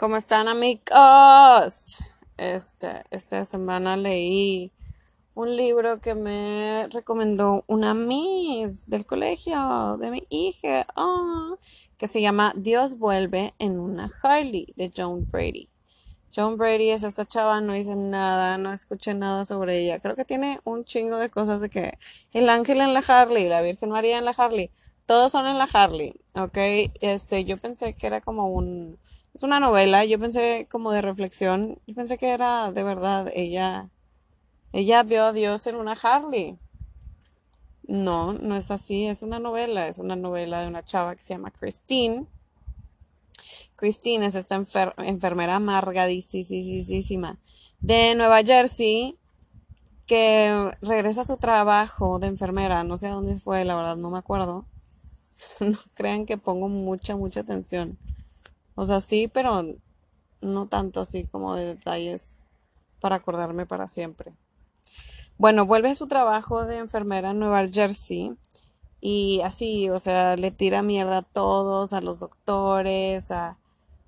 ¿Cómo están amigos? Este, esta semana leí un libro que me recomendó una Miss del colegio de mi hija, ah, que se llama Dios vuelve en una Harley de Joan Brady. Joan Brady es esta chava, no hice nada, no escuché nada sobre ella. Creo que tiene un chingo de cosas de que el ángel en la Harley, la Virgen María en la Harley, todos son en la Harley, ¿ok? Este, yo pensé que era como un es una novela, yo pensé como de reflexión, yo pensé que era de verdad, ella, ella vio a Dios en una Harley. No, no es así, es una novela, es una novela de una chava que se llama Christine. Christine es esta enfermera amargadísima de Nueva Jersey que regresa a su trabajo de enfermera, no sé a dónde fue, la verdad no me acuerdo. no crean que pongo mucha, mucha atención. O sea, sí, pero no tanto así como de detalles para acordarme para siempre. Bueno, vuelve a su trabajo de enfermera en Nueva Jersey y así, o sea, le tira mierda a todos, a los doctores, a,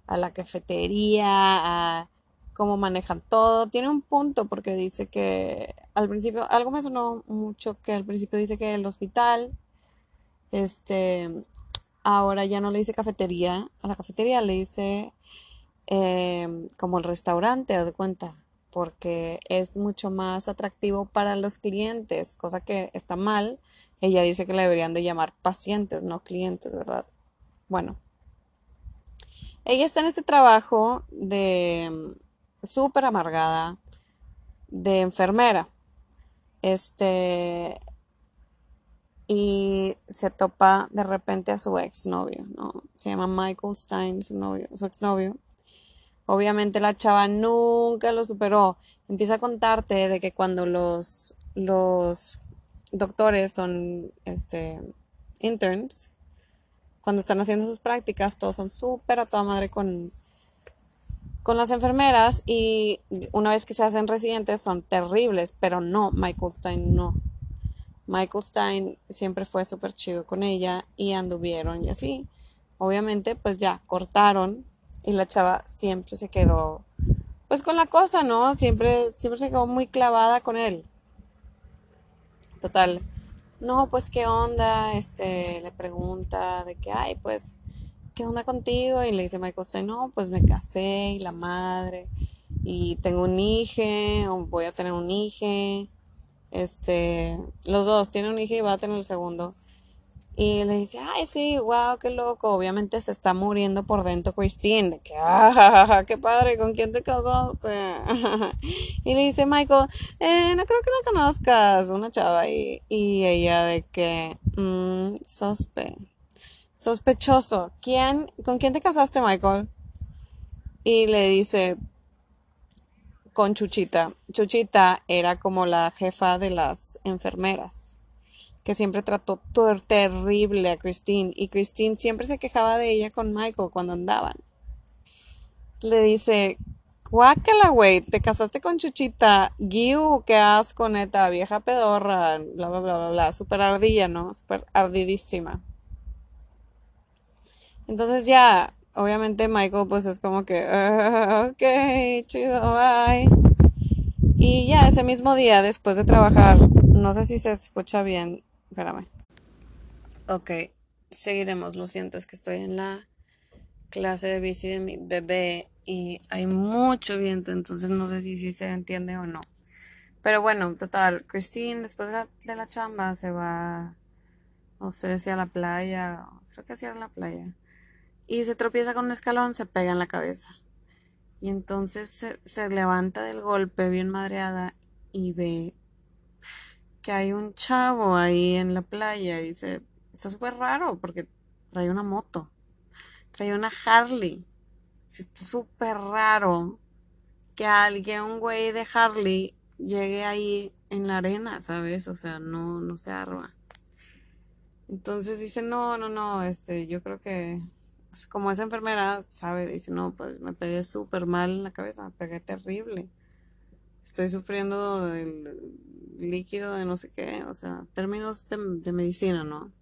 a la cafetería, a cómo manejan todo. Tiene un punto porque dice que al principio, algo me sonó mucho que al principio dice que el hospital, este, ahora ya no le dice cafetería, a la cafetería le dice em, como el restaurante, haz de cuenta, porque es mucho más atractivo para los clientes, cosa que está mal. Ella dice que le deberían de llamar pacientes, no clientes, ¿verdad? Bueno, ella está en este trabajo de súper amargada, de enfermera. Este, y se topa de repente a su exnovio, ¿no? Se llama Michael Stein, su novio, su exnovio. Obviamente la chava nunca lo superó. Empieza a contarte de que cuando los, los doctores son este, interns, cuando están haciendo sus prácticas, todos son súper a toda madre con, con las enfermeras y una vez que se hacen residentes son terribles, pero no, Michael Stein no. Michael Stein siempre fue súper chido con ella y anduvieron y así. Obviamente, pues ya cortaron y la chava siempre se quedó, pues con la cosa, ¿no? Siempre, siempre se quedó muy clavada con él. Total. No, pues qué onda, este, le pregunta de que, ay, pues, ¿qué onda contigo? Y le dice Michael Stein, no, pues me casé y la madre, y tengo un hijo, o voy a tener un hijo este, los dos tienen un hijo y va a tener el segundo. Y le dice, ay, sí, wow, qué loco. Obviamente se está muriendo por dentro Christine. que, ah, qué padre, ¿con quién te casaste? y le dice Michael, eh, no creo que la conozcas, una chava. Y, y ella de que, mmm, sospe, sospechoso. ¿Quién, con quién te casaste, Michael? Y le dice, con Chuchita. Chuchita era como la jefa de las enfermeras, que siempre trató terrible a Christine y Christine siempre se quejaba de ella con Michael cuando andaban. Le dice, guácala, güey, te casaste con Chuchita, Giu, qué asco, neta, vieja pedorra, bla, bla, bla, bla, bla, súper ardilla, ¿no? Súper ardidísima. Entonces ya obviamente Michael pues es como que, ah, ok, chido, bye. Y ya ese mismo día, después de trabajar, no sé si se escucha bien, espérame. Ok, seguiremos, lo siento, es que estoy en la clase de bici de mi bebé y hay mucho viento, entonces no sé si, si se entiende o no. Pero bueno, total, Christine después de la, de la chamba se va, no sé si a la playa, creo que sí a la playa y se tropieza con un escalón, se pega en la cabeza. Y entonces se, levanta del golpe bien madreada y ve que hay un chavo ahí en la playa dice, está súper raro porque trae una moto, trae una Harley. Está súper raro que alguien, un güey de Harley, llegue ahí en la arena, ¿sabes? O sea, no, no se arma. Entonces dice, no, no, no, este, yo creo que como esa enfermera sabe, dice, no, pues me pegué súper mal en la cabeza, me pegué terrible. Estoy sufriendo del líquido de no sé qué, o sea, términos de, medicina, ¿no?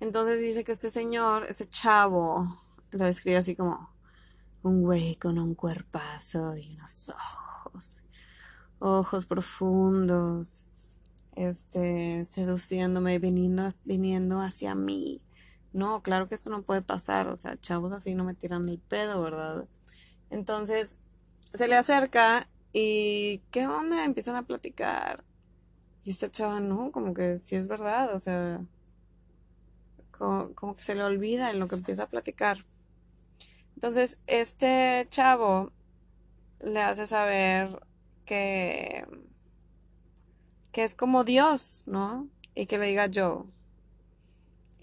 Entonces dice que este señor, este chavo, lo describe así como, un güey con un cuerpazo y unos ojos, ojos profundos, este, seduciéndome, viniendo, viniendo hacia mí. No, claro que esto no puede pasar, o sea, chavos así no me tiran el pedo, ¿verdad? Entonces, se le acerca y, ¿qué onda? Empiezan a platicar. Y esta chava, no, como que sí es verdad, o sea, como, que se le olvida en lo que empieza a platicar. Entonces, este chavo le hace saber que, que es como Dios, ¿no? Y que le diga yo.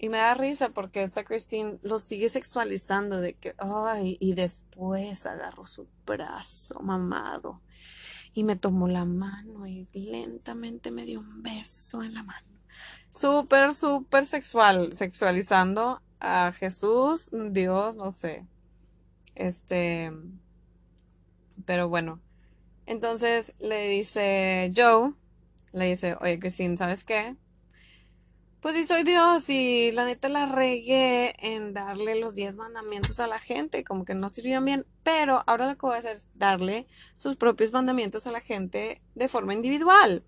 Y me da risa porque esta Christine lo sigue sexualizando de que, ay, y después agarró su brazo mamado y me tomó la mano y lentamente me dio un beso en la mano. Súper, súper sexual, sexualizando a Jesús, Dios, no sé. Este, pero bueno. Entonces le dice Joe, le dice, oye Christine, ¿sabes qué? Pues sí soy Dios y la neta la regué en darle los 10 mandamientos a la gente, como que no sirvieron bien, pero ahora lo que voy a hacer es darle sus propios mandamientos a la gente de forma individual.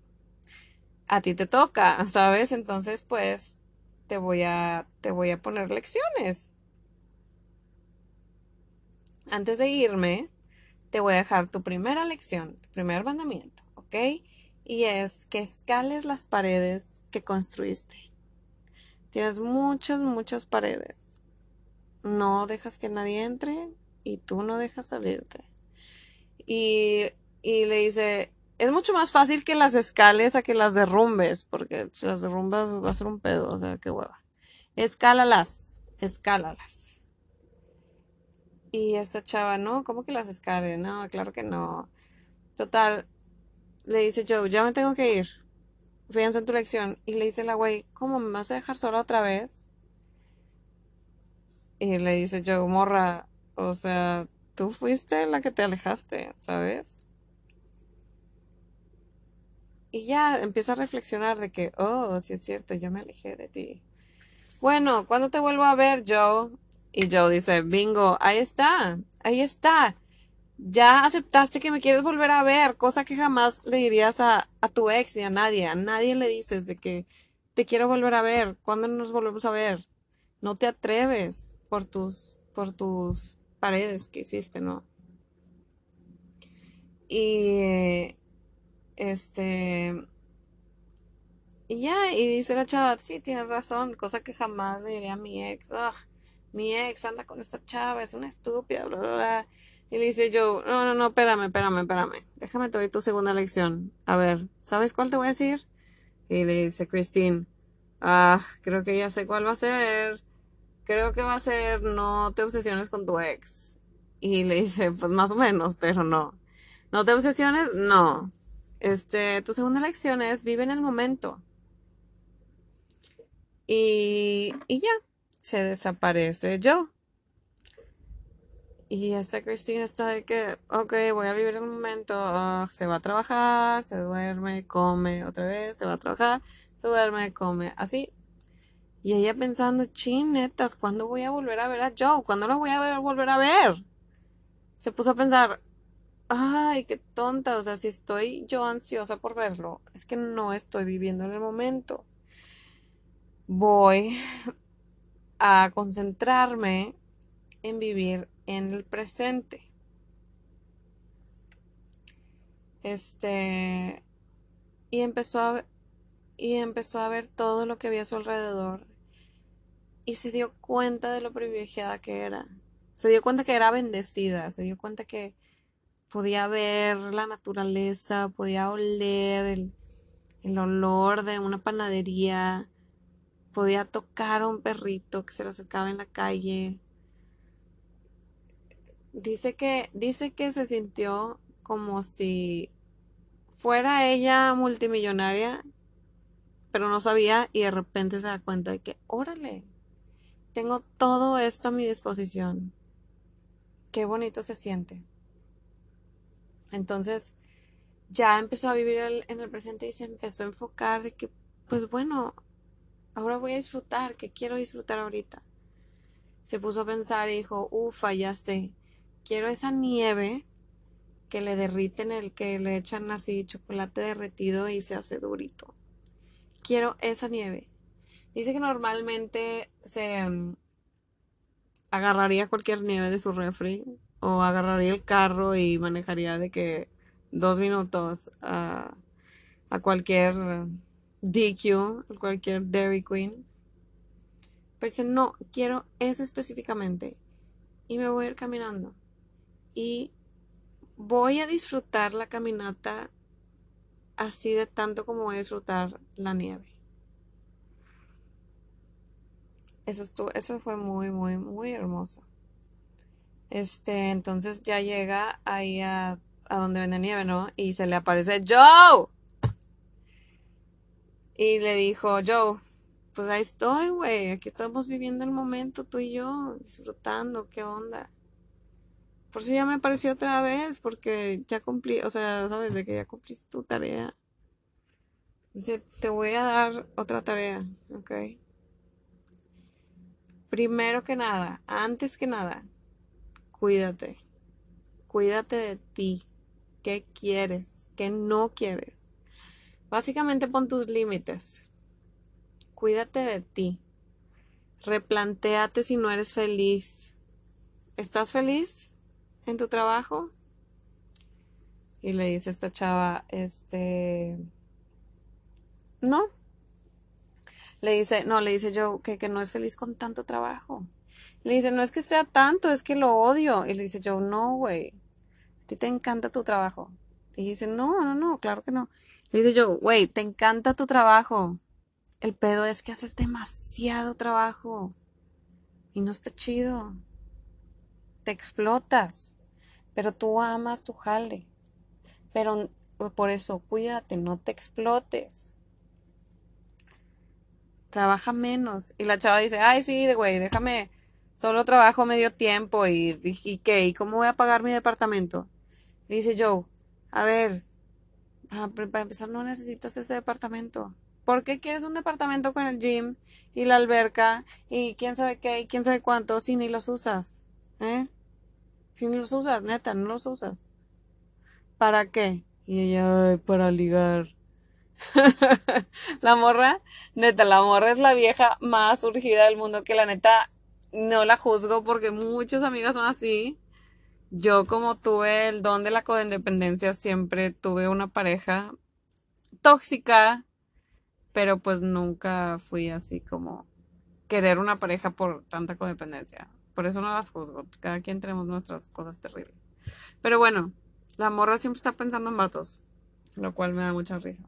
A ti te toca, ¿sabes? Entonces, pues te voy a te voy a poner lecciones. Antes de irme, te voy a dejar tu primera lección, tu primer mandamiento, ¿ok? Y es que escales las paredes que construiste. Tienes muchas, muchas paredes. No dejas que nadie entre y tú no dejas salirte. Y, y le dice, es mucho más fácil que las escales a que las derrumbes, porque si las derrumbas va a ser un pedo, o sea, qué hueva. Escálalas, escálalas. Y esta chava, no, ¿cómo que las escale? No, claro que no. Total, le dice Joe, ya me tengo que ir fíjense en tu lección. Y le dice la güey, ¿cómo me vas a dejar sola otra vez? Y le dice yo, morra, o sea, tú fuiste la que te alejaste, ¿sabes? Y ya empieza a reflexionar de que, oh, sí es cierto, yo me alejé de ti. Bueno, ¿cuándo te vuelvo a ver, Joe? Y Joe dice, bingo, ahí está, ahí está ya aceptaste que me quieres volver a ver, cosa que jamás le dirías a, a, tu ex y a nadie. A nadie le dices de que te quiero volver a ver. ¿Cuándo nos volvemos a ver? No te atreves por tus, por tus paredes que hiciste, ¿no? Y este y ya, y dice la chava, sí, tienes razón, cosa que jamás le diría a mi ex. mi ex anda con esta chava, es una estúpida, bla, bla, bla. Y le dice yo, no, no, no, espérame, espérame, espérame. Déjame te doy tu segunda lección. A ver, ¿sabes cuál te voy a decir? Y le dice Christine, ah, creo que ya sé cuál va a ser. Creo que va a ser no te obsesiones con tu ex. Y le dice, pues más o menos, pero no. ¿No te obsesiones? No. Este, tu segunda lección es vive en el momento. Y, y ya, se desaparece yo. Y esta Cristina está de que, ok, voy a vivir el momento, ah, se va a trabajar, se duerme, come otra vez, se va a trabajar, se duerme, come, así. Y ella pensando, chinetas, ¿cuándo voy a volver a ver a Joe? ¿Cuándo lo voy a volver a ver? Se puso a pensar, ay, qué tonta, o sea, si estoy yo ansiosa por verlo, es que no estoy viviendo en el momento. Voy a concentrarme en vivir en el presente. Este y empezó a y empezó a ver todo lo que había a su alrededor y se dio cuenta de lo privilegiada que era. Se dio cuenta que era bendecida, se dio cuenta que podía ver la naturaleza, podía oler el, el olor de una panadería, podía tocar a un perrito que se le acercaba en la calle, Dice que, dice que se sintió como si fuera ella multimillonaria, pero no sabía y de repente se da cuenta de que, órale, tengo todo esto a mi disposición. Qué bonito se siente. Entonces, ya empezó a vivir en el presente y se empezó a enfocar de que, pues bueno, ahora voy a disfrutar, que quiero disfrutar ahorita. Se puso a pensar y dijo, ufa, ya sé quiero esa nieve que le derriten el que le echan así chocolate derretido y se hace durito. Quiero esa nieve. Dice que normalmente se mm, agarraría cualquier nieve de su refri o agarraría el carro y manejaría de que dos minutos a, a cualquier DQ, a cualquier Dairy Queen. Pero dice, no, quiero esa específicamente. Y me voy a ir caminando. Y voy a disfrutar la caminata así de tanto como voy a disfrutar la nieve. Eso estuvo, eso fue muy, muy, muy hermoso. Este, entonces ya llega ahí a, a donde vende nieve, ¿no? Y se le aparece Joe. Y le dijo, Joe, pues ahí estoy, güey. Aquí estamos viviendo el momento, tú y yo, disfrutando, ¿qué onda? Por eso ya me apareció otra vez, porque ya cumplí, o sea, sabes, de que ya cumpliste tu tarea. Dice, te voy a dar otra tarea, ¿ok? Primero que nada, antes que nada, cuídate. Cuídate de ti. ¿Qué quieres? ¿Qué no quieres? Básicamente pon tus límites. Cuídate de ti. Replantéate si no eres feliz. ¿Estás feliz? En tu trabajo? Y le dice esta chava, este, no. Le dice, no, le dice yo que, que no es feliz con tanto trabajo. Le dice, no es que sea tanto, es que lo odio. Y le dice yo, no, güey, a ti te encanta tu trabajo. Y dice, no, no, no, claro que no. Le dice yo, güey, te encanta tu trabajo. El pedo es que haces demasiado trabajo. Y no está chido te explotas, pero tú amas tu jale. Pero por eso cuídate, no te explotes. Trabaja menos. Y la chava dice, ay, sí, güey, déjame, solo trabajo medio tiempo y, qué, ¿y cómo voy a pagar mi departamento? Le dice Joe, a ver, para, para empezar no necesitas ese departamento. ¿Por qué quieres un departamento con el gym y la alberca y quién sabe qué y quién sabe cuánto si ni los usas? ¿Eh? Si ni los usas, neta, no los usas. ¿Para qué? Y ella, para ligar. la morra, neta, la morra es la vieja más surgida del mundo que la neta no la juzgo porque muchas amigas son así. Yo como tuve el don de la codependencia, siempre tuve una pareja tóxica, pero pues nunca fui así como querer una pareja por tanta codependencia. Por eso no las juzgo. Cada quien tenemos nuestras cosas terribles. Pero bueno, la morra siempre está pensando en vatos. Lo cual me da mucha risa.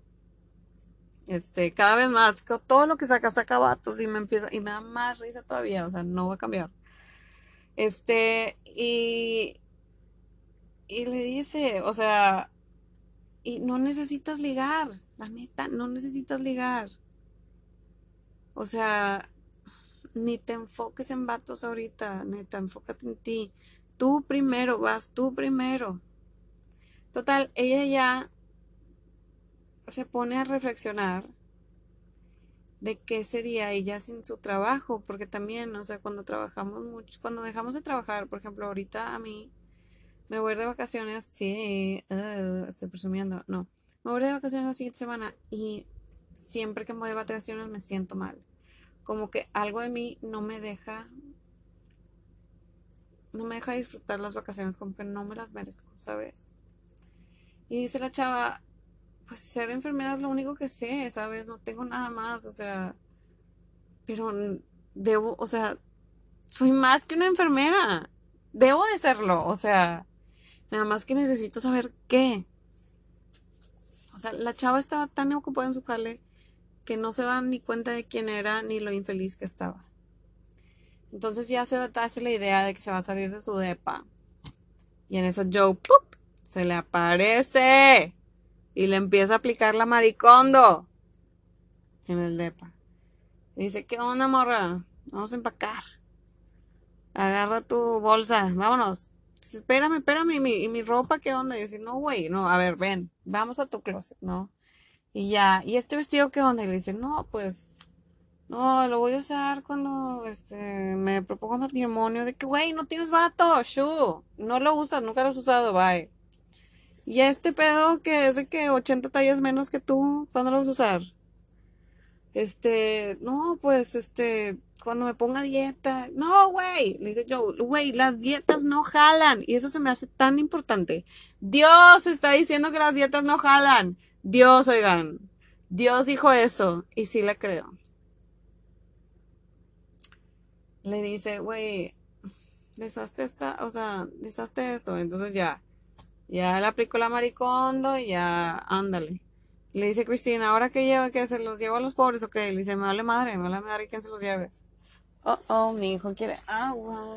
Este, cada vez más, todo lo que saca, saca vatos y me empieza, y me da más risa todavía. O sea, no va a cambiar. Este, y, y le dice, o sea, y no necesitas ligar, la neta, no necesitas ligar. O sea, ni te enfoques en vatos ahorita, neta, enfócate en ti. Tú primero, vas tú primero. Total, ella ya se pone a reflexionar de qué sería ella sin su trabajo, porque también, o sea, cuando trabajamos mucho, cuando dejamos de trabajar, por ejemplo, ahorita a mí me voy de vacaciones, sí, uh, estoy presumiendo, no, me voy de vacaciones la siguiente semana y siempre que me voy de vacaciones me siento mal como que algo de mí no me deja no me deja disfrutar las vacaciones, como que no me las merezco, ¿sabes? Y dice la chava, pues ser enfermera es lo único que sé, ¿sabes? No tengo nada más, o sea, pero debo, o sea, soy más que una enfermera, debo de serlo, o sea, nada más que necesito saber qué. O sea, la chava estaba tan ocupada en su jale que no se dan ni cuenta de quién era ni lo infeliz que estaba. Entonces ya se hace la idea de que se va a salir de su depa. Y en eso Joe ¡pup! se le aparece y le empieza a aplicar la maricondo en el depa. Y dice, ¿qué onda, morra? Vamos a empacar. Agarra tu bolsa, vámonos. espérame, espérame, ¿y mi, y mi ropa qué onda? Y dice, no, güey, no, a ver, ven, vamos a tu closet, ¿no? Y ya, ¿y este vestido qué onda? Y le dice, no, pues, No, lo voy a usar cuando este, me propongo matrimonio. De que, güey, no tienes vato, shu. No lo usas, nunca lo has usado, bye. Y este pedo que es de que 80 tallas menos que tú, ¿cuándo lo vas a usar? Este, no, pues, este, cuando me ponga dieta. No, güey, le dice Joe, güey, las dietas no jalan. Y eso se me hace tan importante. Dios está diciendo que las dietas no jalan. Dios, oigan. Dios dijo eso. Y sí le creo. Le dice, güey, deshazte esta, o sea, deshazte esto. Entonces ya, ya le aplicó la maricondo y ya, ándale. Le dice Cristina, ¿ahora qué lleva? ¿Que se los llevo a los pobres o? Le dice, me vale madre, me vale madre quién se los lleves. Oh, oh, mi hijo quiere agua.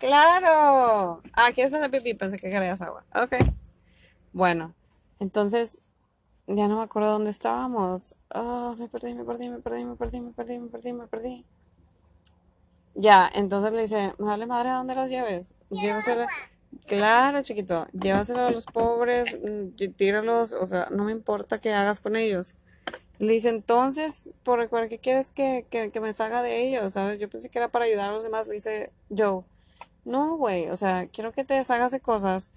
¡Claro! Ah, ¿quieres hacer pipí? Pensé que querías agua. Ok. Bueno, entonces, ya no me acuerdo dónde estábamos. Oh, me perdí, me perdí, me perdí, me perdí, me perdí, me perdí, me perdí. Ya, entonces le dice, me vale madre a dónde las lleves. Llévasela. Claro, chiquito, llévaselo a los pobres, mm, tíralos, o sea, no me importa qué hagas con ellos. Le dice, entonces, ¿por, qué quieres que, que, me salga de ellos? ¿Sabes? Yo pensé que era para ayudar a los demás. Le dice, Joe, no, güey, o sea, quiero que te deshagas de cosas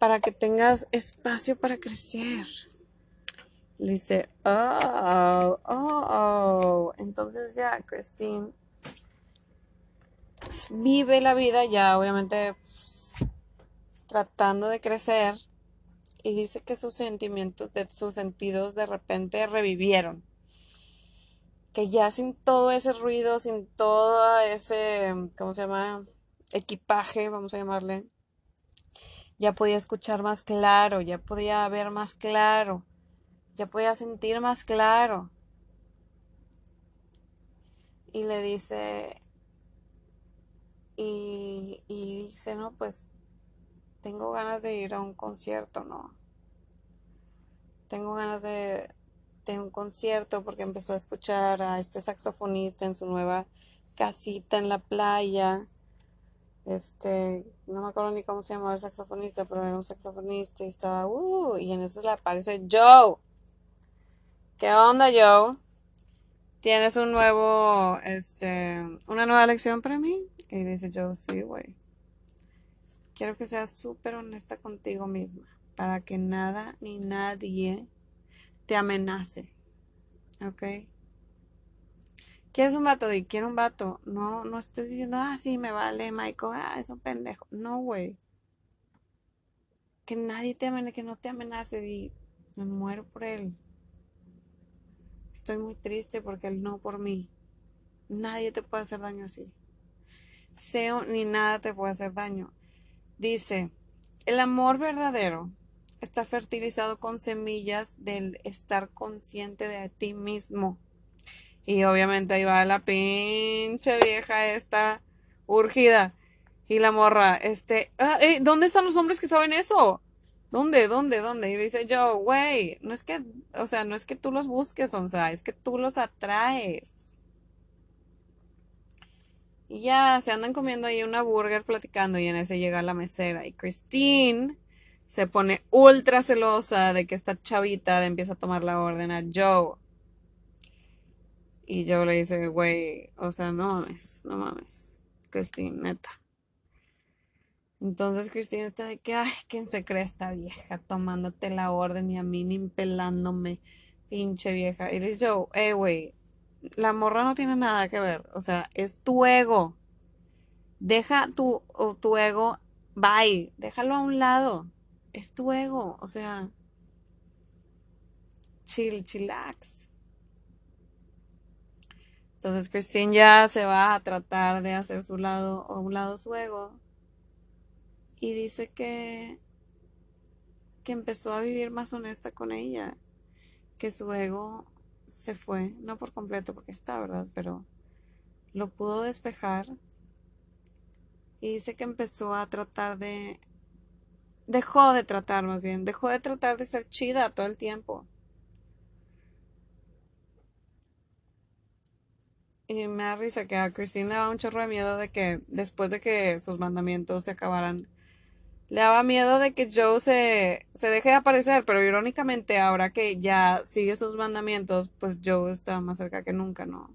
para que tengas espacio para crecer. Le dice, oh, oh, oh. Entonces ya, Christine vive la vida ya, obviamente, pues, tratando de crecer y dice que sus sentimientos, de sus sentidos de repente revivieron. Que ya sin todo ese ruido, sin todo ese, ¿cómo se llama? Equipaje, vamos a llamarle, ya podía escuchar más claro, ya podía ver más claro, ya podía sentir más claro. Y le dice, y, y dice, no, pues tengo ganas de ir a un concierto, ¿no? Tengo ganas de, de un concierto porque empezó a escuchar a este saxofonista en su nueva casita en la playa. Este, no me acuerdo ni cómo se llamaba el saxofonista, pero era un saxofonista y estaba, uh, y en eso le aparece Joe. ¿Qué onda, Joe? ¿Tienes un nuevo, este, una nueva lección para mí? Y dice Joe, sí, güey. Quiero que seas súper honesta contigo misma para que nada ni nadie te amenace. ¿Ok? ¿Quieres un vato? Y quiero un vato. No, no estés diciendo, ah, sí, me vale, Michael. Ah, es un pendejo. No, güey. Que nadie te amenace, que no te amenace y me muero por él. Estoy muy triste porque él no por mí. Nadie te puede hacer daño así. Seo ni nada te puede hacer daño. Dice, el amor verdadero está fertilizado con semillas del estar consciente de ti mismo. Y obviamente ahí va la pinche vieja esta urgida. Y la morra, este, ah, eh, ¿dónde están los hombres que saben eso? ¿Dónde? ¿Dónde? ¿Dónde? Y dice yo, güey, no es que, o sea, no es que tú los busques, o sea, es que tú los atraes. Y ya se andan comiendo ahí una burger platicando y en ese llega la mesera y Christine se pone ultra celosa de que esta chavita le empieza a tomar la orden a Joe. Y Joe le dice, güey, o sea, no mames, no mames, Christine, neta. Entonces Christine está de que, ay, ¿quién se cree esta vieja tomándote la orden y a mí ni pelándome, pinche vieja? Y dice Joe, eh, güey, la morra no tiene nada que ver. O sea, es tu ego. Deja tu, tu ego, bye, déjalo a un lado. Es tu ego. O sea, chill, chillax. Entonces Christine ya se va a tratar de hacer su lado, a un lado su ego. Y dice que, que empezó a vivir más honesta con ella. Que su ego se fue, no por completo porque está, ¿verdad? Pero lo pudo despejar y dice que empezó a tratar de... Dejó de tratar más bien, dejó de tratar de ser chida todo el tiempo. Y me da risa que a Cristina le da un chorro de miedo de que después de que sus mandamientos se acabaran, le daba miedo de que Joe se, se deje de aparecer, pero irónicamente ahora que ya sigue sus mandamientos, pues Joe está más cerca que nunca, ¿no?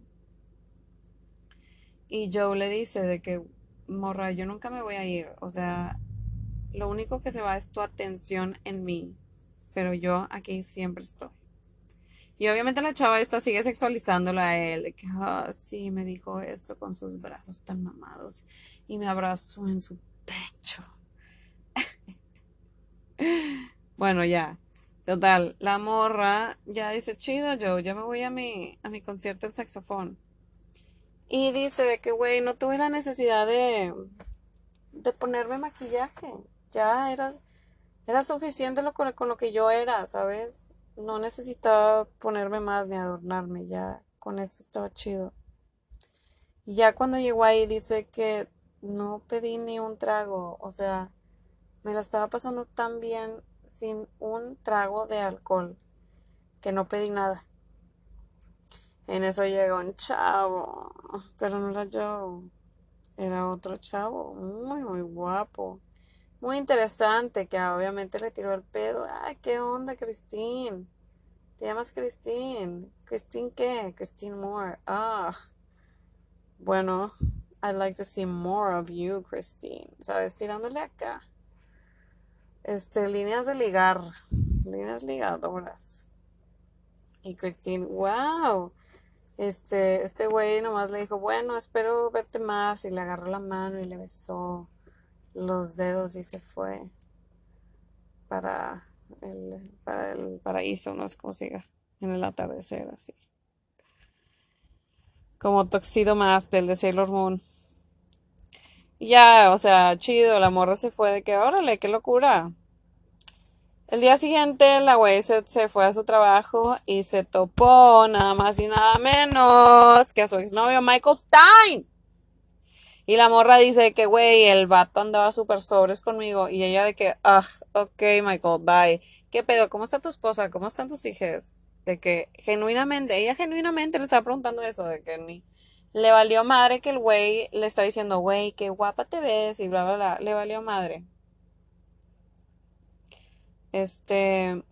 Y Joe le dice de que, morra, yo nunca me voy a ir, o sea, lo único que se va es tu atención en mí, pero yo aquí siempre estoy. Y obviamente la chava esta sigue sexualizándolo a él, de que, ah, sí, me dijo eso con sus brazos tan mamados y me abrazó en su pecho. bueno, ya. Total, la morra ya dice, chido, yo ya me voy a mi, a mi concierto del saxofón. Y dice de que, güey, no tuve la necesidad de, de ponerme maquillaje. Ya era, era suficiente lo, con, con lo que yo era, ¿sabes? No necesitaba ponerme más ni adornarme, ya con esto estaba chido. Y ya cuando llegó ahí dice que no pedí ni un trago, o sea, me la estaba pasando tan bien sin un trago de alcohol que no pedí nada. En eso llegó un chavo, pero no era yo, era otro chavo, muy, muy guapo, muy interesante, que obviamente le tiró el pedo. Ay, ¿qué onda, Christine? ¿Te llamas Christine? ¿Christine qué? Christine Moore. Ah, bueno, I'd like to see more of you, Christine. ¿Sabes? Tirándole acá. Este, líneas de ligar, líneas ligadoras. Y Christine, wow este, este güey nomás le dijo, bueno, espero verte más. Y le agarró la mano y le besó los dedos y se fue para el, para el paraíso, no sé cómo siga, en el atardecer, así. Como Toxido más del de Sailor Moon. Ya, o sea, chido, la morra se fue de que, órale, qué locura. El día siguiente la güey se, fue a su trabajo y se topó nada más y nada menos que a su exnovio Michael Stein. Y la morra dice que, güey, el vato andaba súper sobres conmigo. Y ella de que, ah, ok, Michael, bye. ¿Qué pedo? ¿Cómo está tu esposa? ¿Cómo están tus hijas? De que genuinamente, ella genuinamente le estaba preguntando eso, de que le valió madre que el güey le está diciendo, güey, qué guapa te ves y bla, bla, bla. Le valió madre. Este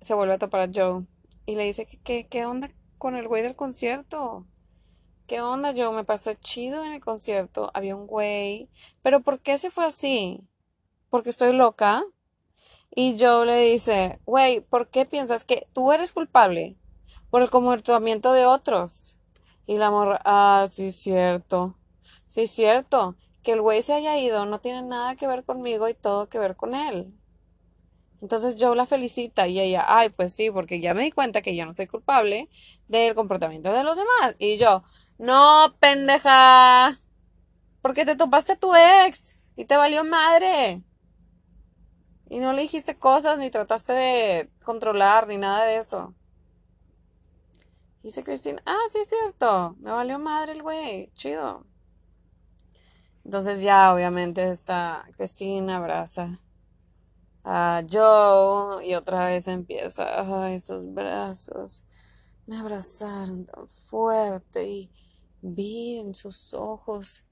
se vuelve a topar a Joe y le dice que qué onda con el güey del concierto. ¿Qué onda, Joe? Me pasó chido en el concierto. Había un güey. Pero ¿por qué se fue así? ¿Porque estoy loca? Y Joe le dice, güey, ¿por qué piensas que tú eres culpable? Por el comportamiento de otros. Y la morra, ah, sí, es cierto. Sí, es cierto que el güey se haya ido no tiene nada que ver conmigo y todo que ver con él. Entonces Joe la felicita y ella, ay, pues sí, porque ya me di cuenta que yo no soy culpable del comportamiento de los demás. Y yo, no, pendeja, porque te topaste a tu ex y te valió madre. Y no le dijiste cosas ni trataste de controlar ni nada de eso. dice Christine, ah, sí es cierto, me valió madre el güey, chido. Entonces ya obviamente está Cristina abraza a Joe y otra vez empieza, ay, esos brazos me abrazaron tan fuerte y vi en sus ojos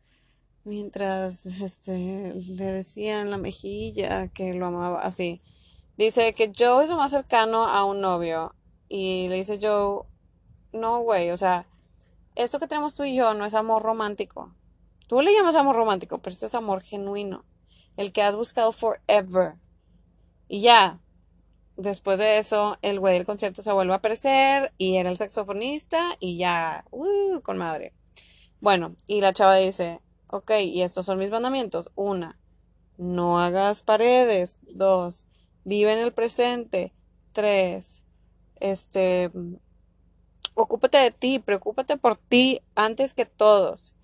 mientras este le decía en la mejilla que lo amaba así. Dice que Joe es lo más cercano a un novio y le dice Joe, no güey, o sea, esto que tenemos tú y yo no es amor romántico. Tú le llamas amor romántico, pero esto es amor genuino. El que has buscado forever. Y ya, después de eso, el güey del concierto se vuelve a aparecer y era el saxofonista y ya, uh, con madre. Bueno, y la chava dice, ok, y estos son mis mandamientos. Una, no hagas paredes. Dos, vive en el presente. Tres, este, ocúpate de ti, preocúpate por ti antes que todos.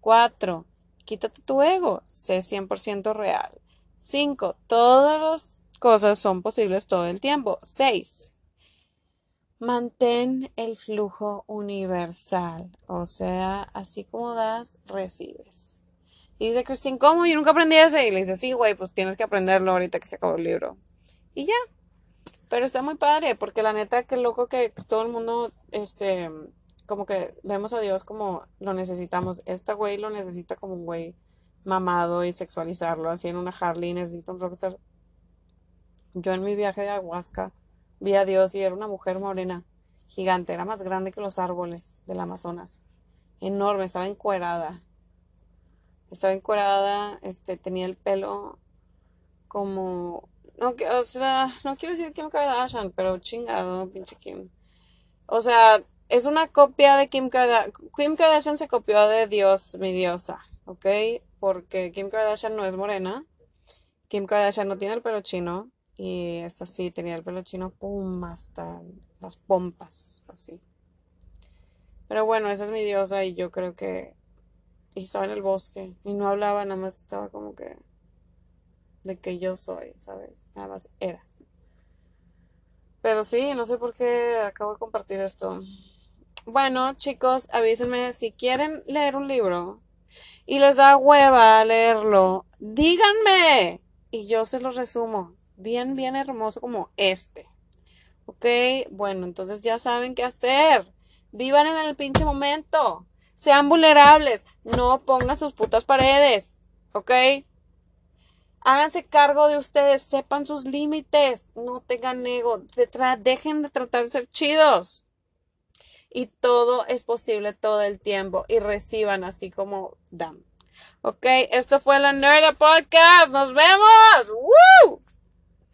4. Quítate tu ego, sé 100% real. 5. Todas las cosas son posibles todo el tiempo. 6. Mantén el flujo universal, o sea, así como das, recibes. Y dice Christine, ¿cómo? Yo nunca aprendí ese. Y le dice, sí, güey, pues tienes que aprenderlo ahorita que se acabó el libro. Y ya. Pero está muy padre, porque la neta, qué loco que todo el mundo, este, como que vemos a Dios como lo necesitamos. Esta güey lo necesita como un güey mamado y sexualizarlo así en una Harley, necesito un rockstar. Yo en mi viaje de ayahuasca vi a Dios y era una mujer morena, gigante, era más grande que los árboles del Amazonas. Enorme, estaba encuerada. Estaba encuerada, este, tenía el pelo como no, o sea, no quiero decir Kim Kardashian, pero chingado, pinche Kim. O sea, es una copia de Kim Kardashian. Kim Kardashian se copió de Dios, mi diosa, ¿ok? Porque Kim Kardashian no es morena. Kim Kardashian no tiene el pelo chino. Y esta sí tenía el pelo chino, pum, hasta las pompas, así. Pero bueno, esa es mi diosa y yo creo que... Y estaba en el bosque y no hablaba, nada más estaba como que... De que yo soy, ¿sabes? Nada más era. Pero sí, no sé por qué acabo de compartir esto. Bueno, chicos, avísenme si quieren leer un libro y les da hueva leerlo, díganme y yo se los resumo. Bien, bien hermoso como este. ¿Ok? Bueno, entonces ya saben qué hacer. Vivan en el pinche momento. Sean vulnerables. No pongan sus putas paredes. ¿Ok? Háganse cargo de ustedes. Sepan sus límites. No tengan ego. dejen de tratar de ser chidos y todo es posible todo el tiempo y reciban así como dan. Ok, esto fue la Nerd Podcast. Nos vemos. ¡Woo!